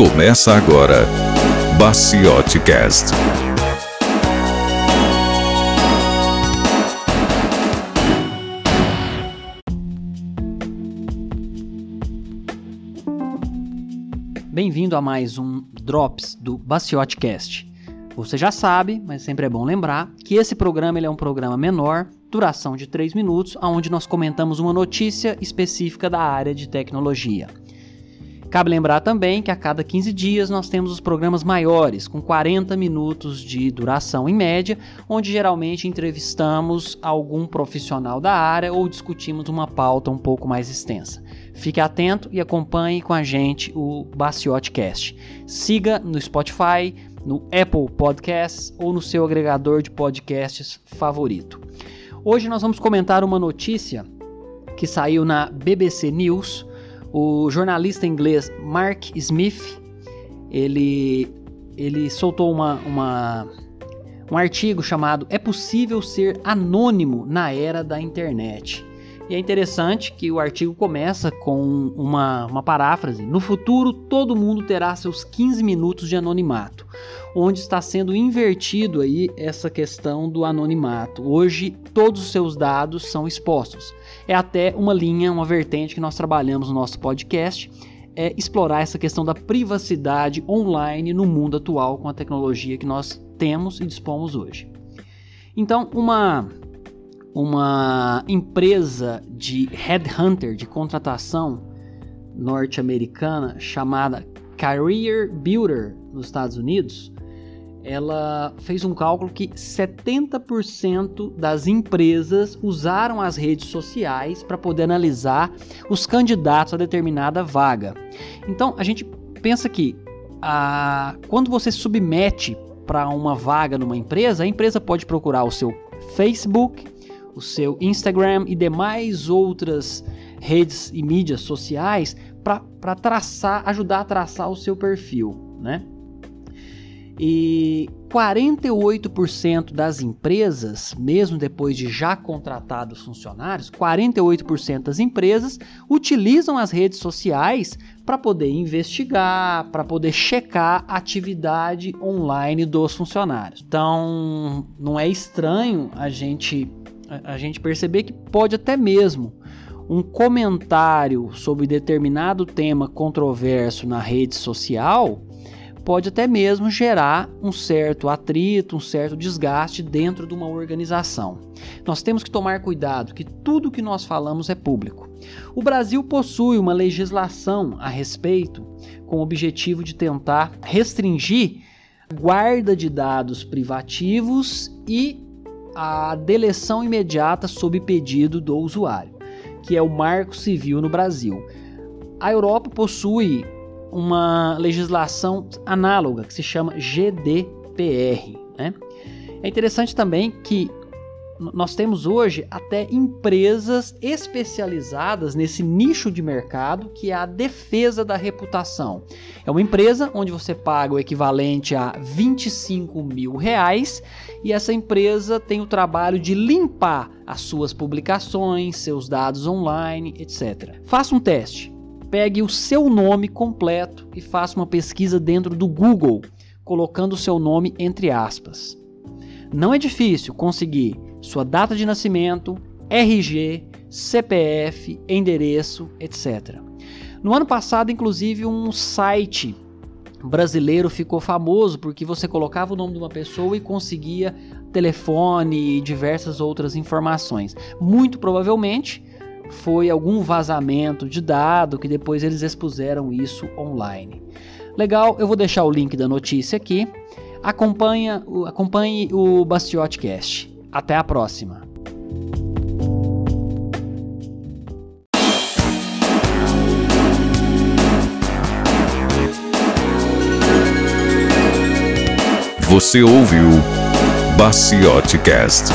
Começa agora, Baciote Cast. Bem-vindo a mais um Drops do Baciote Cast. Você já sabe, mas sempre é bom lembrar, que esse programa ele é um programa menor, duração de 3 minutos, onde nós comentamos uma notícia específica da área de tecnologia. Cabe lembrar também que a cada 15 dias nós temos os programas maiores, com 40 minutos de duração em média, onde geralmente entrevistamos algum profissional da área ou discutimos uma pauta um pouco mais extensa. Fique atento e acompanhe com a gente o Baciotcast. Siga no Spotify, no Apple Podcasts ou no seu agregador de podcasts favorito. Hoje nós vamos comentar uma notícia que saiu na BBC News o jornalista inglês Mark Smith, ele, ele soltou uma, uma, um artigo chamado É possível ser anônimo na era da internet. E é interessante que o artigo começa com uma, uma paráfrase. No futuro, todo mundo terá seus 15 minutos de anonimato, onde está sendo invertido aí essa questão do anonimato. Hoje, todos os seus dados são expostos. É até uma linha, uma vertente que nós trabalhamos no nosso podcast, é explorar essa questão da privacidade online no mundo atual com a tecnologia que nós temos e dispomos hoje. Então, uma uma empresa de headhunter, de contratação norte-americana chamada Career Builder nos Estados Unidos, ela fez um cálculo que 70% das empresas usaram as redes sociais para poder analisar os candidatos a determinada vaga. Então a gente pensa que a, quando você submete para uma vaga numa empresa, a empresa pode procurar o seu Facebook, o seu Instagram e demais outras redes e mídias sociais para traçar, ajudar a traçar o seu perfil, né? E 48% das empresas, mesmo depois de já contratados funcionários, 48% das empresas utilizam as redes sociais para poder investigar, para poder checar a atividade online dos funcionários. Então, não é estranho a gente a gente perceber que pode até mesmo um comentário sobre determinado tema controverso na rede social pode até mesmo gerar um certo atrito, um certo desgaste dentro de uma organização. Nós temos que tomar cuidado que tudo que nós falamos é público. O Brasil possui uma legislação a respeito com o objetivo de tentar restringir guarda de dados privativos e a deleção imediata sob pedido do usuário, que é o Marco Civil no Brasil. A Europa possui uma legislação análoga que se chama GDPR. Né? É interessante também que nós temos hoje até empresas especializadas nesse nicho de mercado que é a defesa da reputação. É uma empresa onde você paga o equivalente a 25 mil reais e essa empresa tem o trabalho de limpar as suas publicações, seus dados online, etc. Faça um teste. Pegue o seu nome completo e faça uma pesquisa dentro do Google, colocando o seu nome entre aspas. Não é difícil conseguir sua data de nascimento, RG, CPF, endereço, etc. No ano passado, inclusive, um site brasileiro ficou famoso porque você colocava o nome de uma pessoa e conseguia telefone e diversas outras informações. Muito provavelmente foi algum vazamento de dado que depois eles expuseram isso online. Legal, eu vou deixar o link da notícia aqui. Acompanha, acompanhe o Bastiotcast. Até a próxima. Você ouviu Baciotecast.